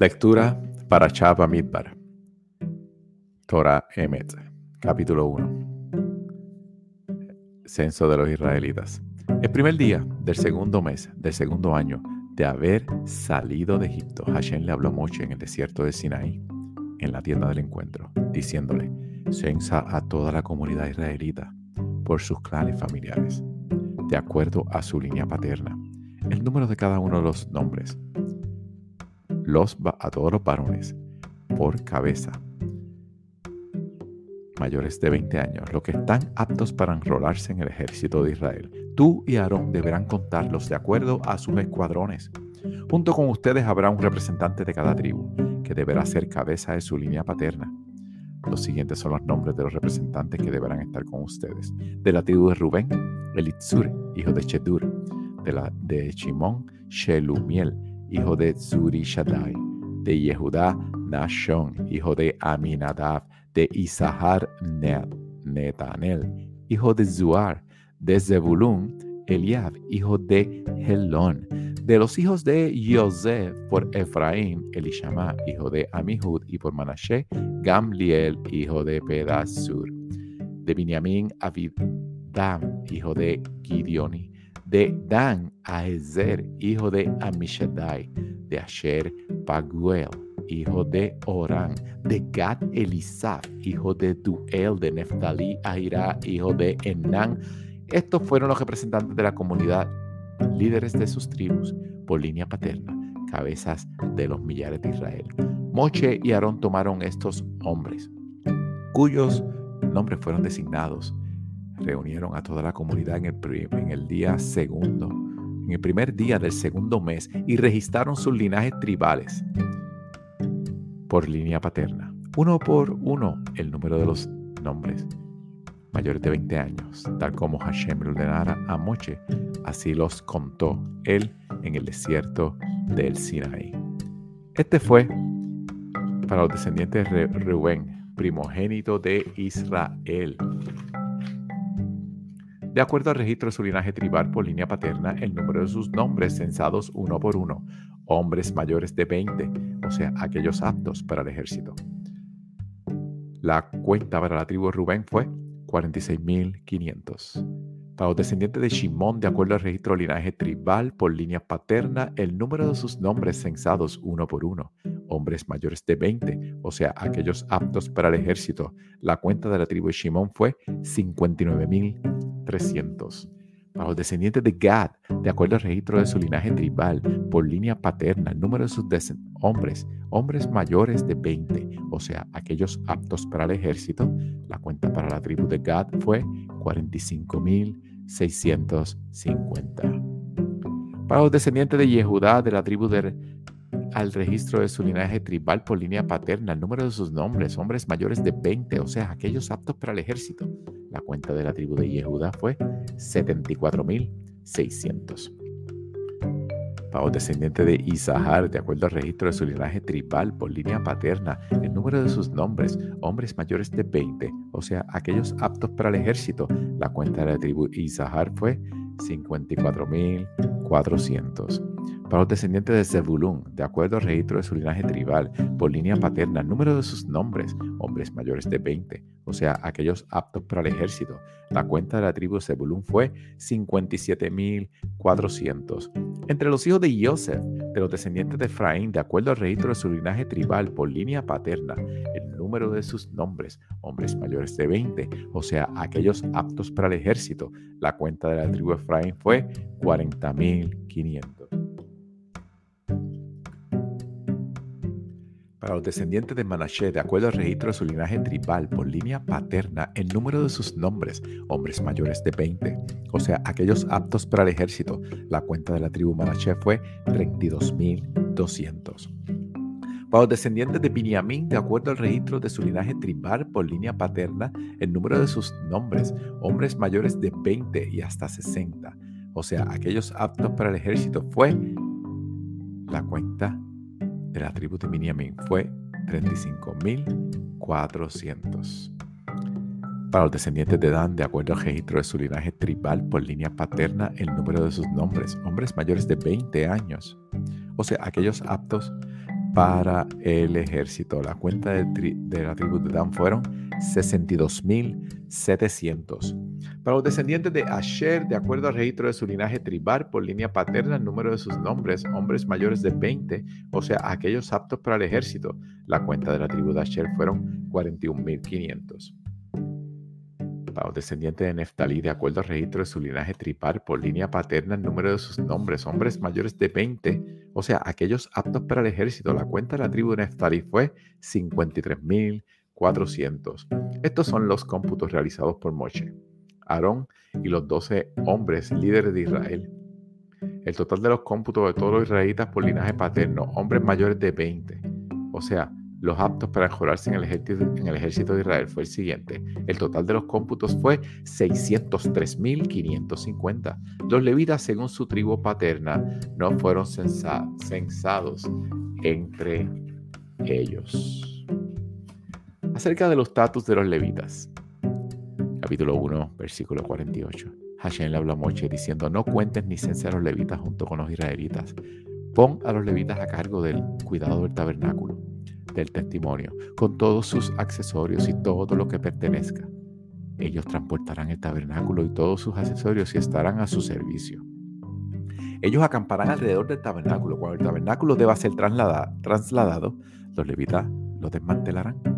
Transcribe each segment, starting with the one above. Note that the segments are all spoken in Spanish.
Lectura para Midbar. Torah Emet, capítulo 1. Censo de los israelitas. El primer día del segundo mes del segundo año de haber salido de Egipto, Hashem le habló a Moshe en el desierto de Sinaí, en la tienda del encuentro, diciéndole, censa a toda la comunidad israelita por sus clanes familiares, de acuerdo a su línea paterna, el número de cada uno de los nombres, los, a todos los varones, por cabeza, mayores de 20 años, los que están aptos para enrolarse en el ejército de Israel. Tú y Aarón deberán contarlos de acuerdo a sus escuadrones. Junto con ustedes habrá un representante de cada tribu, que deberá ser cabeza de su línea paterna. Los siguientes son los nombres de los representantes que deberán estar con ustedes. De la tribu de Rubén, Elitzur, hijo de Chedur. De la de Shelumiel, hijo de Zurishadai. De Yehudá, Nashon, hijo de Aminadab de Isahar Netanel, hijo de Zuar, de Zebulun, Eliab, hijo de Helón, de los hijos de Yosef por Efraín, Elishama, hijo de Amihud, y por Manashe, Gamliel, hijo de Pedasur, de Binyamin, Avidam, hijo de Gideoni, de Dan, Aezer, hijo de Amishadai, de Asher, Paguel, hijo de Orán, de Gad Elisaf, hijo de Duel, de Neftalí, Ahira, hijo de Enán. Estos fueron los representantes de la comunidad, líderes de sus tribus, por línea paterna, cabezas de los millares de Israel. Moche y Aarón tomaron estos hombres, cuyos nombres fueron designados. Reunieron a toda la comunidad en el, en el día segundo, en el primer día del segundo mes, y registraron sus linajes tribales por línea paterna. Uno por uno el número de los nombres mayores de 20 años, tal como Hashem le ordenara a Moche, así los contó él en el desierto del Sinaí. Este fue para los descendientes de Rubén, primogénito de Israel. De acuerdo al registro de su linaje tribal por línea paterna, el número de sus nombres censados uno por uno, hombres mayores de 20, o sea, aquellos aptos para el ejército. La cuenta para la tribu de Rubén fue 46.500. Para los descendientes de Shimón, de acuerdo al registro de linaje tribal por línea paterna, el número de sus nombres censados uno por uno, hombres mayores de 20, o sea, aquellos aptos para el ejército. La cuenta de la tribu de Shimón fue 59.300. Para los descendientes de Gad, de acuerdo al registro de su linaje tribal, por línea paterna, el número de sus hombres, hombres mayores de 20, o sea, aquellos aptos para el ejército, la cuenta para la tribu de Gad fue 45.650. Para los descendientes de Yehudá, de la tribu de al registro de su linaje tribal por línea paterna, el número de sus nombres, hombres mayores de 20, o sea, aquellos aptos para el ejército. La cuenta de la tribu de Yehudá fue 74.600. Para los descendientes de Isahar, de acuerdo al registro de su linaje tribal por línea paterna, el número de sus nombres, hombres mayores de 20, o sea, aquellos aptos para el ejército, la cuenta de la tribu Isahar fue 54.400. Para los descendientes de Zebulun, de acuerdo al registro de su linaje tribal, por línea paterna, el número de sus nombres, hombres mayores de 20, o sea, aquellos aptos para el ejército. La cuenta de la tribu de fue 57.400. Entre los hijos de Yosef, de los descendientes de Efraín, de acuerdo al registro de su linaje tribal por línea paterna, el número de sus nombres, hombres mayores de 20, o sea, aquellos aptos para el ejército. La cuenta de la tribu de Efraín fue 40.500. Para los descendientes de Manashe, de acuerdo al registro de su linaje tribal por línea paterna, el número de sus nombres, hombres mayores de 20, o sea, aquellos aptos para el ejército, la cuenta de la tribu Manashe fue 32.200. Para los descendientes de Binyamin, de acuerdo al registro de su linaje tribal por línea paterna, el número de sus nombres, hombres mayores de 20 y hasta 60, o sea, aquellos aptos para el ejército, fue la cuenta de la tribu de Binyamin fue 35.400. Para los descendientes de Dan, de acuerdo al registro de su linaje tribal por línea paterna, el número de sus nombres, hombres mayores de 20 años, o sea, aquellos aptos para el ejército. La cuenta de, la tribu de Dan fueron 62.700. Para los descendientes de Asher, de acuerdo al registro de su linaje tribal por línea paterna, el número de sus nombres, hombres mayores de 20, o sea, aquellos aptos para el ejército, la cuenta de la tribu de Asher fueron 41.500 los descendientes de Neftalí, de acuerdo al registro de su linaje tripar por línea paterna, el número de sus nombres, hombres mayores de 20, o sea, aquellos aptos para el ejército. La cuenta de la tribu de Neftalí fue 53.400. Estos son los cómputos realizados por Moshe, Aarón y los 12 hombres líderes de Israel. El total de los cómputos de todos los israelitas por linaje paterno, hombres mayores de 20, o sea, los aptos para enjolarse en el, ejército, de Israel fue el siguiente. El total de los cómputos fue 603.550. Los levitas, según su tribu paterna, no fueron censados entre ellos. Acerca de los estatus de los levitas. Capítulo 1, versículo 48. Hashem le habló a Moche diciendo, no cuentes ni censes a los levitas junto con los israelitas. Pon a los levitas a cargo del cuidado del tabernáculo del testimonio, con todos sus accesorios y todo lo que pertenezca. Ellos transportarán el tabernáculo y todos sus accesorios y estarán a su servicio. Ellos acamparán alrededor del tabernáculo. Cuando el tabernáculo deba ser trasladado, los levitas lo desmantelarán,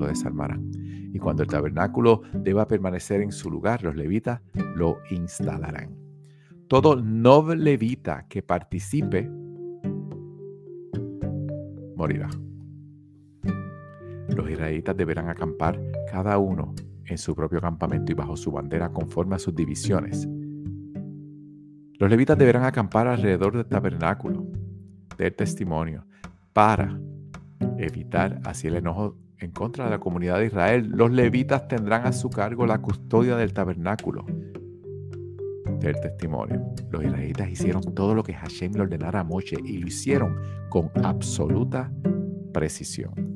lo desarmarán. Y cuando el tabernáculo deba permanecer en su lugar, los levitas lo instalarán. Todo no levita que participe morirá. Los israelitas deberán acampar cada uno en su propio campamento y bajo su bandera conforme a sus divisiones. Los levitas deberán acampar alrededor del tabernáculo del testimonio para evitar así el enojo en contra de la comunidad de Israel. Los levitas tendrán a su cargo la custodia del tabernáculo del testimonio. Los israelitas hicieron todo lo que Hashem le ordenara a Moshe y lo hicieron con absoluta precisión.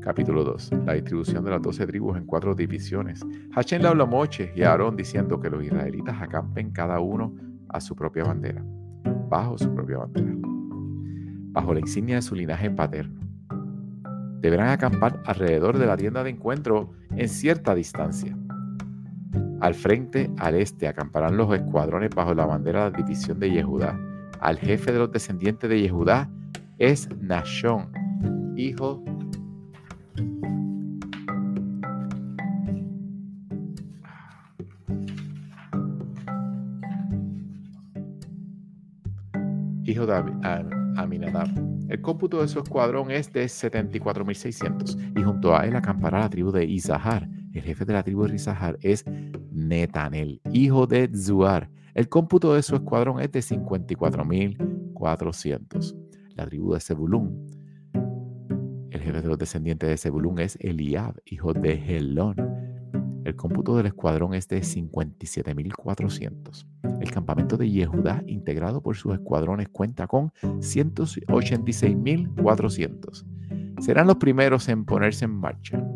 Capítulo 2. La distribución de las doce tribus en cuatro divisiones. Hashem le habló a Moche y a Aarón diciendo que los israelitas acampen cada uno a su propia bandera, bajo su propia bandera, bajo la insignia de su linaje paterno. Deberán acampar alrededor de la tienda de encuentro en cierta distancia. Al frente, al este, acamparán los escuadrones bajo la bandera de la división de Yehudá. Al jefe de los descendientes de Yehudá es Nashon, hijo hijo de Aminadab. El cómputo de su escuadrón es de 74.600 y junto a él acampará la tribu de Isahar. El jefe de la tribu de Isahar es Netanel, hijo de Zuar. El cómputo de su escuadrón es de 54.400. La tribu de Zebulún. El jefe de los descendientes de Zebulún es Eliab, hijo de Helón. El cómputo del escuadrón es de 57.400. El campamento de Yehudá, integrado por sus escuadrones, cuenta con 186.400. Serán los primeros en ponerse en marcha.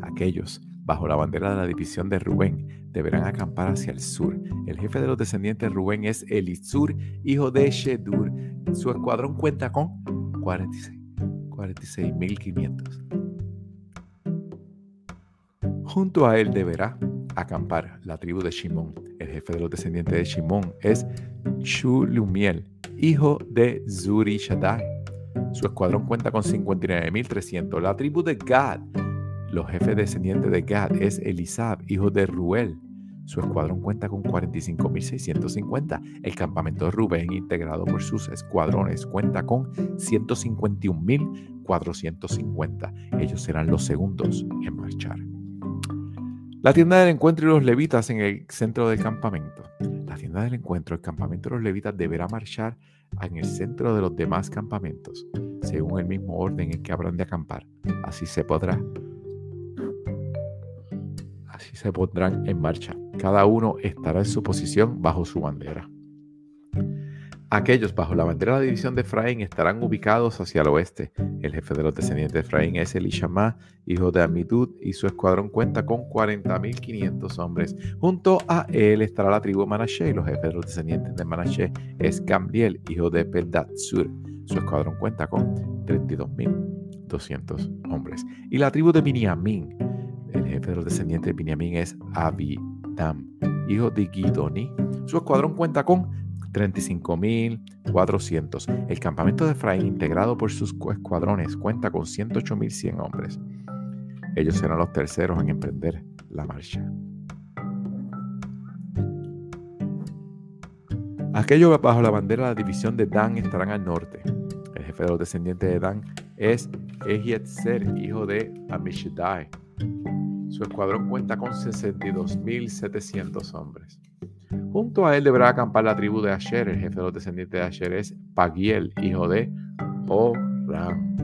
Aquellos bajo la bandera de la división de Rubén deberán acampar hacia el sur. El jefe de los descendientes de Rubén es Elisur, hijo de Shedur. Su escuadrón cuenta con 46.500. Junto a él deberá acampar la tribu de Shimón. El jefe de los descendientes de Shimón es Shulumiel, hijo de Zuri Shaddai. Su escuadrón cuenta con 59.300. La tribu de Gad, los jefes descendientes de Gad es Elisab, hijo de Ruel. Su escuadrón cuenta con 45.650. El campamento de Rubén, integrado por sus escuadrones, cuenta con 151.450. Ellos serán los segundos en marchar. La tienda del encuentro y los levitas en el centro del campamento. La tienda del encuentro, el campamento de los levitas deberá marchar en el centro de los demás campamentos, según el mismo orden en que habrán de acampar. Así se podrá. Así se pondrán en marcha. Cada uno estará en su posición bajo su bandera. Aquellos bajo la bandera de la división de Efraín estarán ubicados hacia el oeste. El jefe de los descendientes de Efraín es Elishama, hijo de Amidud, y su escuadrón cuenta con 40.500 hombres. Junto a él estará la tribu de Manashe, y los jefes de los descendientes de Manashe es Gamliel, hijo de Pedatsur. Su escuadrón cuenta con 32.200 hombres. Y la tribu de Biniamín, el jefe de los descendientes de Biniamín es Abidam, hijo de Gidoni. Su escuadrón cuenta con 35.400. El campamento de Efraín, integrado por sus escuadrones, cuenta con 108.100 hombres. Ellos serán los terceros en emprender la marcha. Aquellos bajo la bandera de la división de Dan estarán al norte. El jefe de los descendientes de Dan es Ejietzer, hijo de Amishadai. Su escuadrón cuenta con 62.700 hombres. Junto a él deberá acampar la tribu de Asher. El jefe de los descendientes de Asher es Pagiel, hijo de Oram.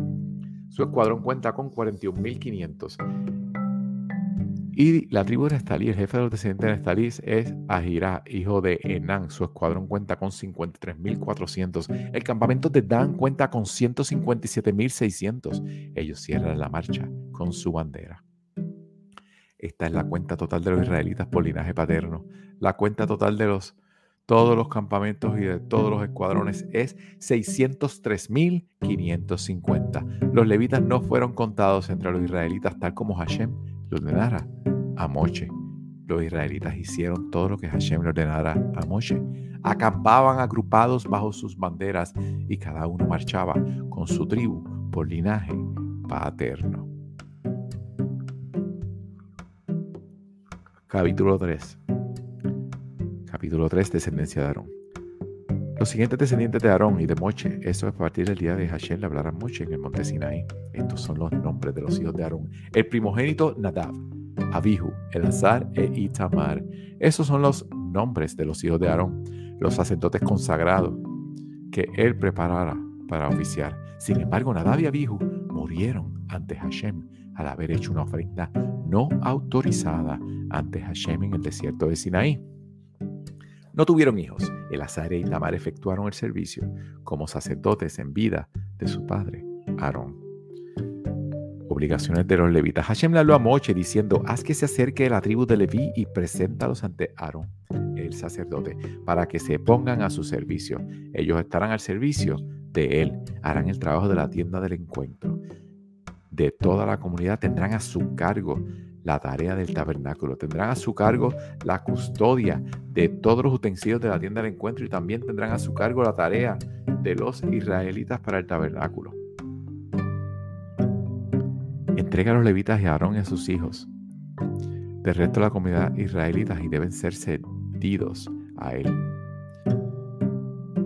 Su escuadrón cuenta con 41.500 y la tribu de Nestalí, el jefe de los descendientes de Nestalí es Ahirá, hijo de Enán. Su escuadrón cuenta con 53.400. El campamento de Dan cuenta con 157.600. Ellos cierran la marcha con su bandera. Esta es la cuenta total de los israelitas por linaje paterno. La cuenta total de los todos los campamentos y de todos los escuadrones es 603.550. Los levitas no fueron contados entre los israelitas tal como Hashem le ordenara a Moche. Los israelitas hicieron todo lo que Hashem le ordenara a Moche. Acampaban agrupados bajo sus banderas y cada uno marchaba con su tribu por linaje paterno. Capítulo 3. Capítulo 3, descendencia de Aarón. Los siguientes descendientes de Aarón y de Moche, eso es a partir del día de Hashem, le hablarán Moche en el monte Sinaí. Estos son los nombres de los hijos de Aarón. El primogénito Nadab, Abihu, Elazar e Itamar. Esos son los nombres de los hijos de Aarón, los sacerdotes consagrados que él preparara para oficiar. Sin embargo, Nadab y Abihu murieron ante Hashem al haber hecho una ofrenda no autorizada ante Hashem en el desierto de Sinaí. No tuvieron hijos. Elazar e Itamar efectuaron el servicio como sacerdotes en vida de su padre, Aarón. Obligaciones de los levitas. Hashem le habló a Moche diciendo, haz que se acerque la tribu de Leví y preséntalos ante Aarón, el sacerdote, para que se pongan a su servicio. Ellos estarán al servicio de él, harán el trabajo de la tienda del encuentro. De toda la comunidad tendrán a su cargo la tarea del tabernáculo. Tendrán a su cargo la custodia de todos los utensilios de la tienda del encuentro y también tendrán a su cargo la tarea de los israelitas para el tabernáculo. Entrega a los levitas y a Aarón y a sus hijos del resto de la comunidad israelita y deben ser cedidos a él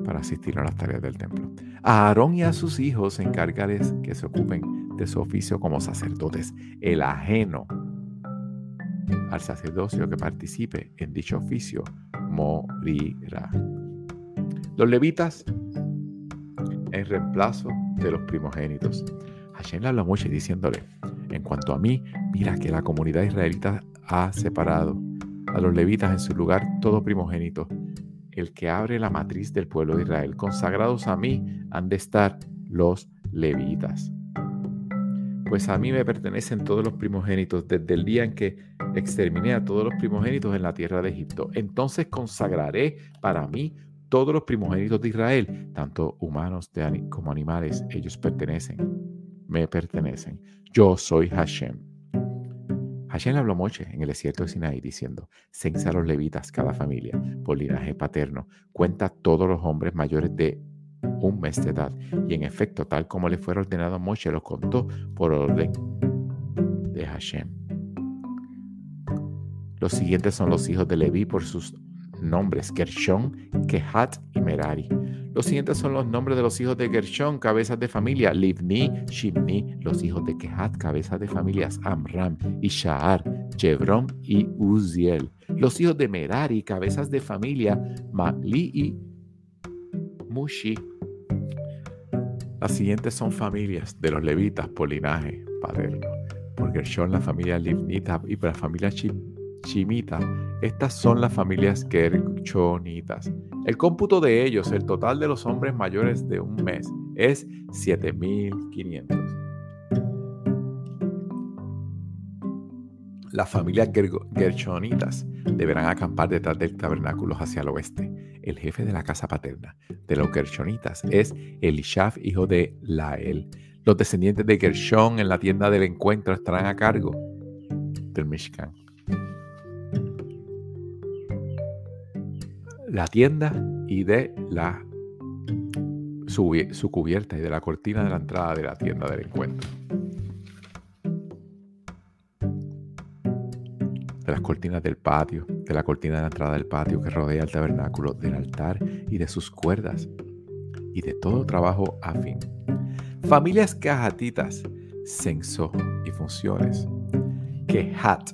para asistir a las tareas del templo. A Aarón y a sus hijos encargarles que se ocupen de su oficio como sacerdotes. El ajeno al sacerdocio que participe en dicho oficio morirá. Los levitas en reemplazo de los primogénitos. Hashem le habló mucho diciéndole, en cuanto a mí, mira que la comunidad israelita ha separado a los levitas en su lugar todo primogénito, el que abre la matriz del pueblo de Israel. Consagrados a mí han de estar los levitas pues a mí me pertenecen todos los primogénitos desde el día en que exterminé a todos los primogénitos en la tierra de Egipto. Entonces consagraré para mí todos los primogénitos de Israel, tanto humanos como animales, ellos pertenecen, me pertenecen. Yo soy Hashem. Hashem habló Moche en el desierto de Sinaí diciendo, censa a los levitas cada familia por linaje paterno, cuenta todos los hombres mayores de un mes de edad. Y en efecto, tal como le fue ordenado a Moshe, lo contó por orden de Hashem. Los siguientes son los hijos de Leví por sus nombres, Gershon, Kehat y Merari. Los siguientes son los nombres de los hijos de Gershon, cabezas de familia, Livni, Shimni, los hijos de Kehat, cabezas de familias, Amram, Ishar, Jebron y Uziel. Los hijos de Merari, cabezas de familia, Mali y Mushi. Las siguientes son familias de los levitas por linaje paterno. Por Gershon, la familia Livnita y por la familia Chimita. Estas son las familias Gershonitas. El cómputo de ellos, el total de los hombres mayores de un mes, es 7500. Las familias gershonitas deberán acampar detrás del tabernáculo hacia el oeste. El jefe de la casa paterna de los gershonitas es Elishaf, hijo de Lael. Los descendientes de Gershon en la tienda del encuentro estarán a cargo del Mishkan. La tienda y de la su, su cubierta y de la cortina de la entrada de la tienda del encuentro. De las cortinas del patio, de la cortina de la entrada del patio que rodea el tabernáculo, del altar y de sus cuerdas, y de todo trabajo afín. Familias cajatitas, censo y funciones. Kehat,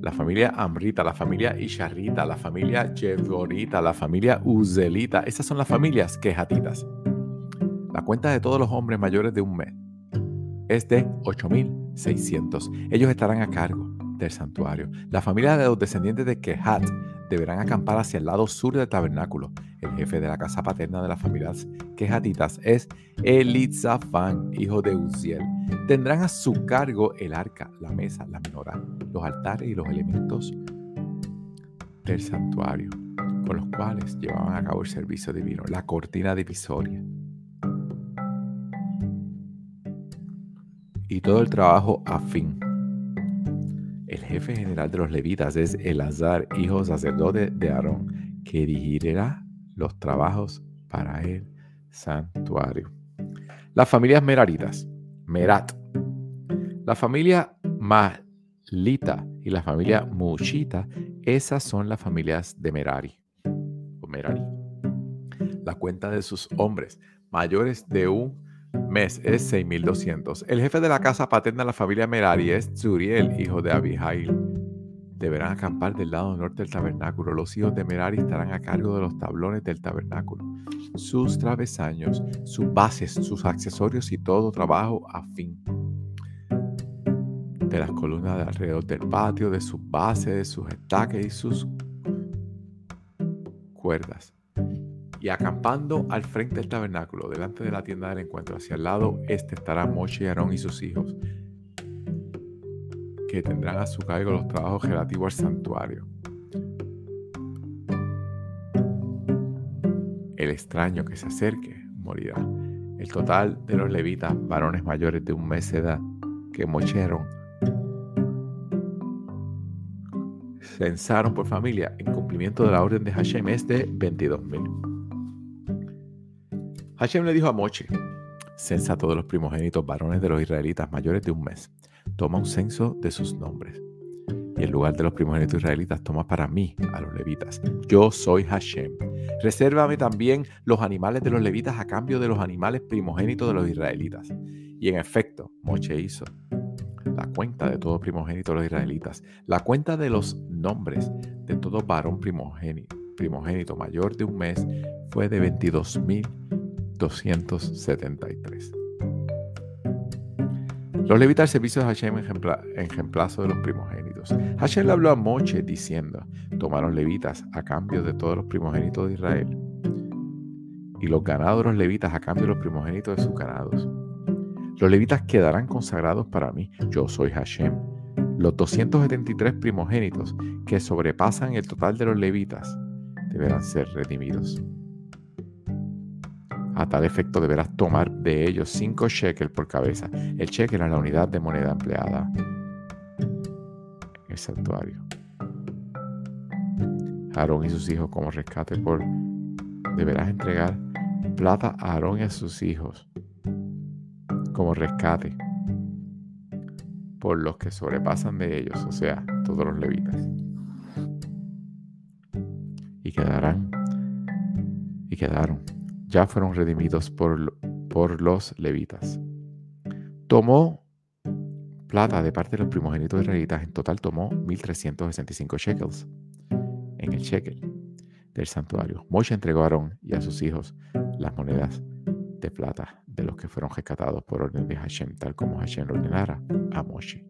la familia Amrita, la familia Isharita, la familia Jevorita, la familia Uzelita, esas son las familias quejatitas. La cuenta de todos los hombres mayores de un mes es de 8.600. Ellos estarán a cargo del santuario. La familia de los descendientes de Kehat deberán acampar hacia el lado sur del tabernáculo. El jefe de la casa paterna de las familias quejatitas es Elitzafán, hijo de Uziel. Tendrán a su cargo el arca, la mesa, la menorá, los altares y los elementos del santuario, con los cuales llevaban a cabo el servicio divino, la cortina divisoria. Y todo el trabajo afín el jefe general de los levitas es Elazar, hijo sacerdote de Aarón, que dirigirá los trabajos para el santuario. Las familias meraritas. Merat. La familia Malita y la familia Mushita, esas son las familias de Merari. O Merari. La cuenta de sus hombres mayores de un mes es 6200. El jefe de la casa paterna de la familia Merari es Zuriel, hijo de Abihail. Deberán acampar del lado norte del tabernáculo. Los hijos de Merari estarán a cargo de los tablones del tabernáculo, sus travesaños, sus bases, sus accesorios y todo trabajo afín. De las columnas de alrededor del patio, de sus bases, de sus estaques y sus cuerdas y acampando al frente del tabernáculo, delante de la tienda del encuentro, hacia el lado este estará Moshe y Aarón y sus hijos, que tendrán a su cargo los trabajos relativos al santuario. El extraño que se acerque morirá. El total de los levitas, varones mayores de un mes de edad, que Moshe Aarón censaron por familia en cumplimiento de la orden de Hashem es de 22.000. Hashem le dijo a Moche, censa a todos los primogénitos varones de los israelitas mayores de un mes. Toma un censo de sus nombres. Y en lugar de los primogénitos israelitas, toma para mí a los levitas. Yo soy Hashem. Resérvame también los animales de los levitas a cambio de los animales primogénitos de los israelitas. Y en efecto, Moche hizo la cuenta de todo primogénito de los israelitas, la cuenta de los nombres de todo varón primogénito, primogénito mayor de un mes fue de 22 mil 273. Los levitas al servicio de Hashem en reemplazo de los primogénitos. Hashem le habló a Moche diciendo, tomaron levitas a cambio de todos los primogénitos de Israel y los ganados de los levitas a cambio de los primogénitos de sus ganados. Los levitas quedarán consagrados para mí. Yo soy Hashem. Los 273 primogénitos que sobrepasan el total de los levitas deberán ser redimidos. A tal efecto deberás tomar de ellos cinco shekels por cabeza. El shekel es la unidad de moneda empleada en el santuario. Aarón y sus hijos como rescate por... Deberás entregar plata a Aarón y a sus hijos como rescate por los que sobrepasan de ellos, o sea, todos los levitas. Y quedarán, y quedaron ya fueron redimidos por, por los levitas. Tomó plata de parte de los primogénitos israelitas, en total tomó 1.365 shekels en el shekel del santuario. Moshe entregó a Aarón y a sus hijos las monedas de plata de los que fueron rescatados por orden de Hashem, tal como Hashem ordenara a Moshe.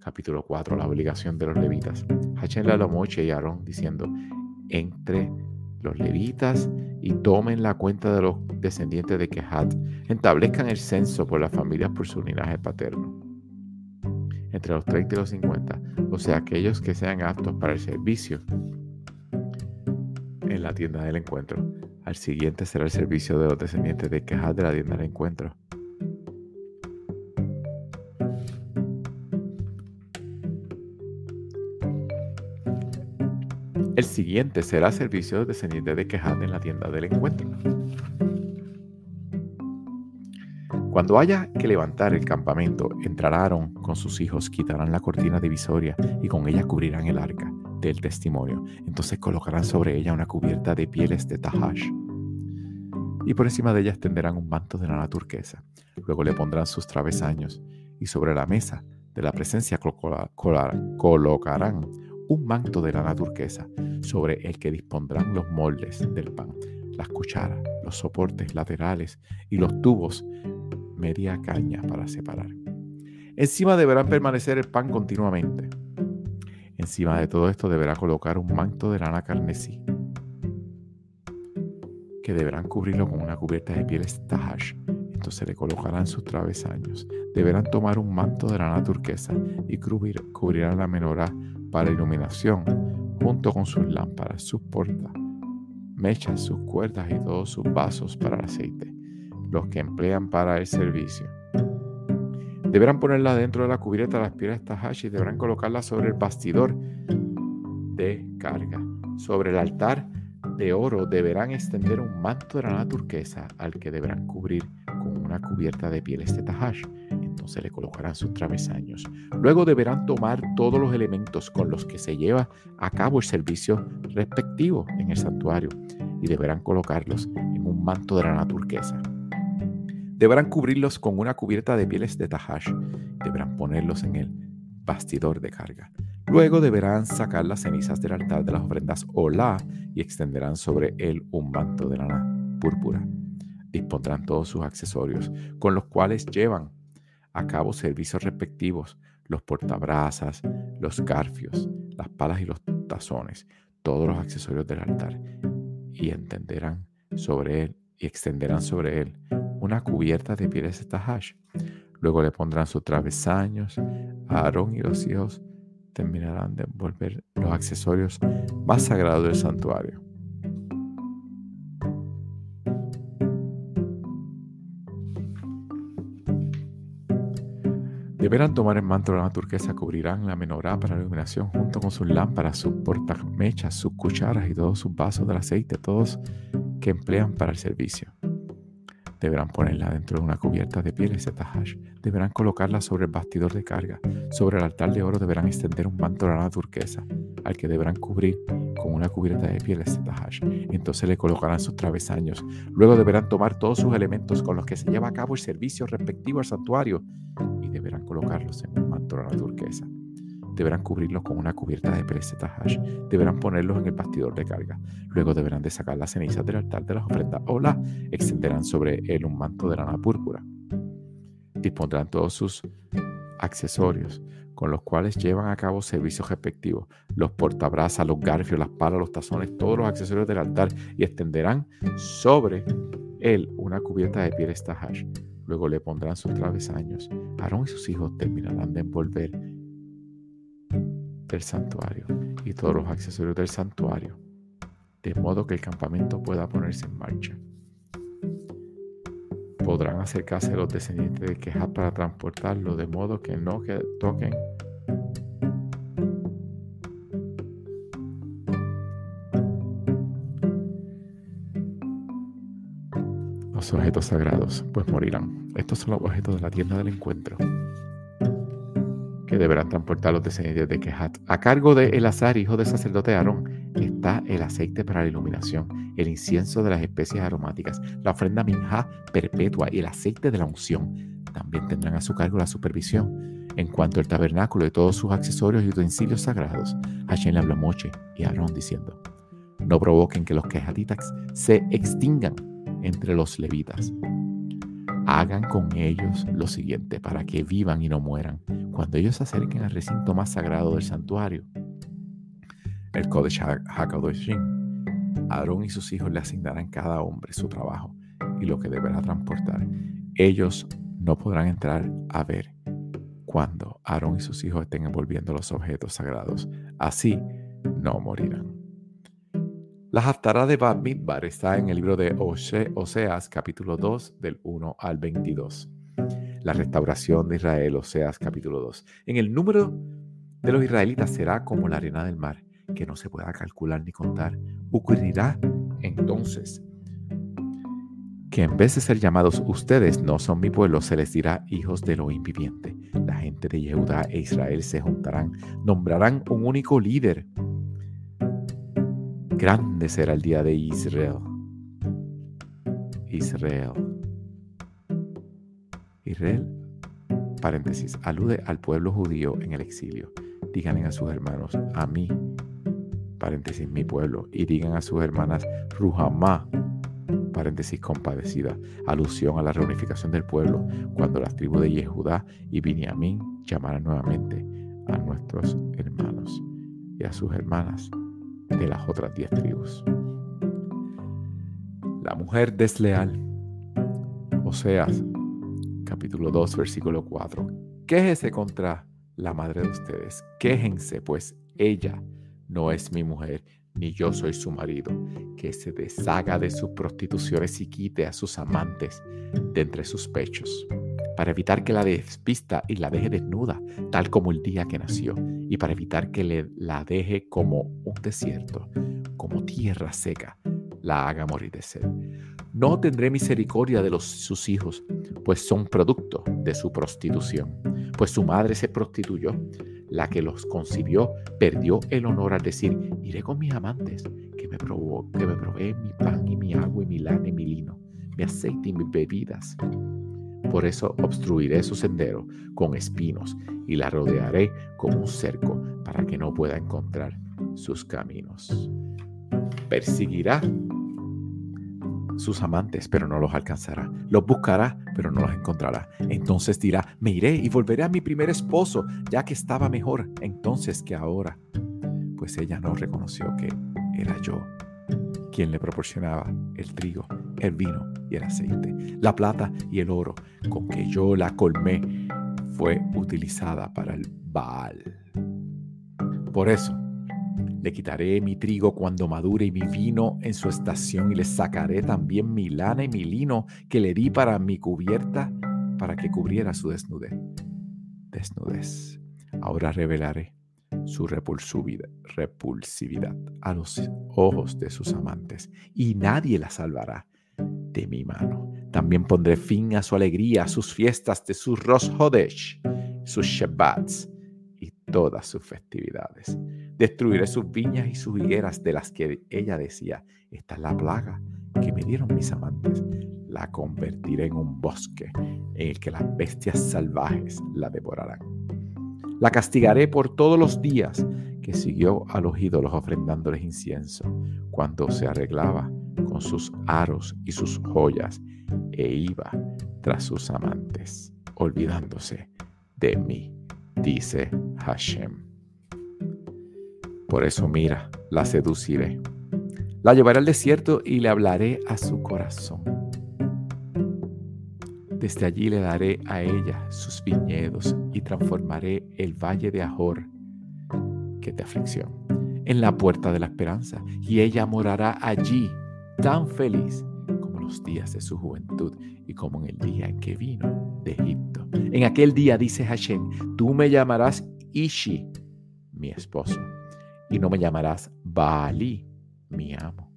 Capítulo 4. La obligación de los levitas. Hashem le habló a Moshe y a Aarón diciendo, entre los levitas y tomen la cuenta de los descendientes de Kehat, establezcan el censo por las familias por su linaje paterno. entre los 30 y los 50, o sea, aquellos que sean aptos para el servicio en la tienda del encuentro. Al siguiente será el servicio de los descendientes de quejas de la tienda del encuentro. El siguiente será servicio de descendientes de quejas en la tienda del encuentro. Cuando haya que levantar el campamento, entrarán con sus hijos, quitarán la cortina divisoria y con ella cubrirán el arca del testimonio. Entonces colocarán sobre ella una cubierta de pieles de tahash. Y por encima de ella extenderán un manto de lana turquesa. Luego le pondrán sus travesaños y sobre la mesa de la presencia colocarán un manto de lana turquesa sobre el que dispondrán los moldes del pan, las cucharas, los soportes laterales y los tubos media caña para separar. Encima deberán permanecer el pan continuamente. Encima de todo esto deberá colocar un manto de lana carmesí, que deberán cubrirlo con una cubierta de pieles tahash. Entonces le colocarán sus travesaños. Deberán tomar un manto de lana turquesa y cubrir, cubrirán la menorá para iluminación, junto con sus lámparas, sus portas, mechas, sus cuerdas y todos sus vasos para el aceite, los que emplean para el servicio. Deberán ponerla dentro de la cubierta de las piedras Tahash y deberán colocarla sobre el bastidor de carga. Sobre el altar de oro deberán extender un manto de lana turquesa al que deberán cubrir con una cubierta de pieles de Entonces le colocarán sus travesaños. Luego deberán tomar todos los elementos con los que se lleva a cabo el servicio respectivo en el santuario y deberán colocarlos en un manto de lana turquesa. Deberán cubrirlos con una cubierta de pieles de tahash. Deberán ponerlos en el bastidor de carga. Luego deberán sacar las cenizas del altar de las ofrendas Olá y extenderán sobre él un manto de lana púrpura. Dispondrán todos sus accesorios, con los cuales llevan a cabo servicios respectivos, los portabrasas, los garfios, las palas y los tazones, todos los accesorios del altar, y entenderán sobre él y extenderán sobre él una cubierta de pieles de tahash. Luego le pondrán sus travesaños. Aarón y los hijos terminarán de envolver los accesorios más sagrados del santuario. Deberán tomar el manto de la turquesa, cubrirán la menorá para la iluminación junto con sus lámparas, sus portamechas, sus cucharas y todos sus vasos de aceite, todos que emplean para el servicio. Deberán ponerla dentro de una cubierta de pieles de tahash. Deberán colocarla sobre el bastidor de carga. Sobre el altar de oro deberán extender un manto de lana turquesa, al que deberán cubrir con una cubierta de pieles de tahash. Entonces le colocarán sus travesaños. Luego deberán tomar todos sus elementos con los que se lleva a cabo el servicio respectivo al santuario deberán colocarlos en un manto turquesa. Deberán cubrirlos con una cubierta de preseta hash, deberán ponerlos en el bastidor de carga, luego deberán de sacar las cenizas del altar de las ofrendas o la extenderán sobre él un manto de lana púrpura. Dispondrán todos sus accesorios con los cuales llevan a cabo servicios respectivos, los portabrazas, los garfios, las palas, los tazones, todos los accesorios del altar y extenderán sobre él una cubierta de piel tahash. Luego le pondrán sus travesaños. Aarón y sus hijos terminarán de envolver del santuario y todos los accesorios del santuario, de modo que el campamento pueda ponerse en marcha. Podrán acercarse los descendientes de Quejas para transportarlo, de modo que no que toquen los objetos sagrados, pues morirán. Estos son los objetos de la tienda del encuentro que deberán transportar los descendientes de Kehat. A cargo de Elazar, hijo del sacerdote Aarón, está el aceite para la iluminación, el incienso de las especies aromáticas, la ofrenda minja perpetua y el aceite de la unción. También tendrán a su cargo la supervisión. En cuanto al tabernáculo y todos sus accesorios y utensilios sagrados, Hashem le habló a Moche y Aarón diciendo, no provoquen que los quejatitas se extingan entre los levitas. Hagan con ellos lo siguiente para que vivan y no mueran cuando ellos se acerquen al recinto más sagrado del santuario, el Kodesh HaKadoshim, Aarón y sus hijos le asignarán cada hombre su trabajo y lo que deberá transportar. Ellos no podrán entrar a ver cuando Aarón y sus hijos estén envolviendo los objetos sagrados. Así no morirán. La Haftarah de Bad Midbar está en el libro de Oseas, capítulo 2, del 1 al 22. La restauración de Israel, Oseas, capítulo 2. En el número de los israelitas será como la arena del mar, que no se pueda calcular ni contar. Ocurrirá entonces que en vez de ser llamados ustedes no son mi pueblo, se les dirá hijos de lo inviviente. La gente de Judá e Israel se juntarán, nombrarán un único líder. Grande será el día de Israel. Israel. Israel, paréntesis, alude al pueblo judío en el exilio. Díganle a sus hermanos, a mí, paréntesis, mi pueblo, y digan a sus hermanas, Ruhamá, paréntesis, compadecida, alusión a la reunificación del pueblo, cuando las tribus de Yehudá y Binyamin llamaran nuevamente a nuestros hermanos y a sus hermanas de las otras diez tribus. La mujer desleal, Oseas, capítulo 2, versículo 4. Quéjese contra la madre de ustedes, quéjense, pues ella no es mi mujer ni yo soy su marido, que se deshaga de sus prostituciones y quite a sus amantes de entre sus pechos, para evitar que la despista y la deje desnuda, tal como el día que nació, y para evitar que le, la deje como un desierto, como tierra seca, la haga morir de sed. No tendré misericordia de los, sus hijos, pues son producto de su prostitución, pues su madre se prostituyó la que los concibió, perdió el honor al decir, iré con mis amantes, que me, que me proveen mi pan y mi agua y mi lana y mi lino, mi aceite y mis bebidas. Por eso obstruiré su sendero con espinos y la rodearé con un cerco para que no pueda encontrar sus caminos. Perseguirá sus amantes, pero no los alcanzará. Los buscará, pero no los encontrará. Entonces dirá, me iré y volveré a mi primer esposo, ya que estaba mejor entonces que ahora. Pues ella no reconoció que era yo quien le proporcionaba el trigo, el vino y el aceite. La plata y el oro con que yo la colmé fue utilizada para el Baal. Por eso, le quitaré mi trigo cuando madure y mi vino en su estación y le sacaré también mi lana y mi lino que le di para mi cubierta para que cubriera su desnudez. Desnudez. Ahora revelaré su repulsividad, a los ojos de sus amantes y nadie la salvará de mi mano. También pondré fin a su alegría, a sus fiestas de sus Rosh Hodesh, sus Shabbats y todas sus festividades. Destruiré sus viñas y sus higueras de las que ella decía, esta es la plaga que me dieron mis amantes. La convertiré en un bosque en el que las bestias salvajes la devorarán. La castigaré por todos los días que siguió a los ídolos ofrendándoles incienso, cuando se arreglaba con sus aros y sus joyas e iba tras sus amantes, olvidándose de mí, dice Hashem. Por eso mira, la seduciré. La llevaré al desierto y le hablaré a su corazón. Desde allí le daré a ella sus viñedos y transformaré el valle de Ahor, que de aflicción, en la puerta de la esperanza, y ella morará allí tan feliz como los días de su juventud y como en el día en que vino de Egipto. En aquel día, dice Hashem, tú me llamarás Ishi, mi esposo y no me llamarás Baali, mi amo.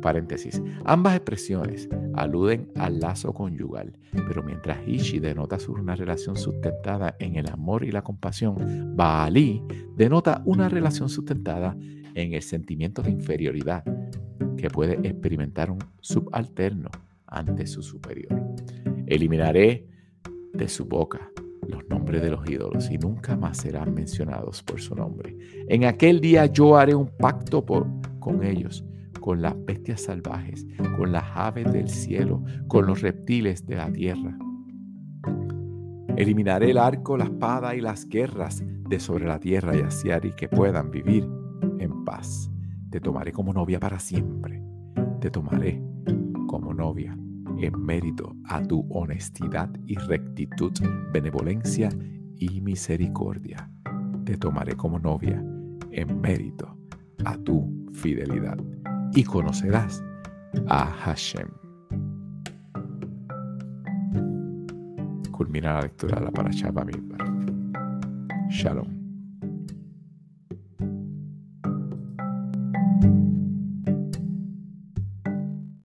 Paréntesis. Ambas expresiones aluden al lazo conyugal, pero mientras Ishi denota una relación sustentada en el amor y la compasión, Baali denota una relación sustentada en el sentimiento de inferioridad que puede experimentar un subalterno ante su superior. Eliminaré de su boca los nombres de los ídolos y nunca más serán mencionados por su nombre. En aquel día yo haré un pacto con ellos, con las bestias salvajes, con las aves del cielo, con los reptiles de la tierra. Eliminaré el arco, la espada y las guerras de sobre la tierra y así haré que puedan vivir en paz. Te tomaré como novia para siempre. Te tomaré como novia en mérito a tu honestidad y rectitud, benevolencia y misericordia. Te tomaré como novia en mérito a tu fidelidad y conocerás a Hashem. Culmina la lectura de la Parashá Bamidbar. Shalom.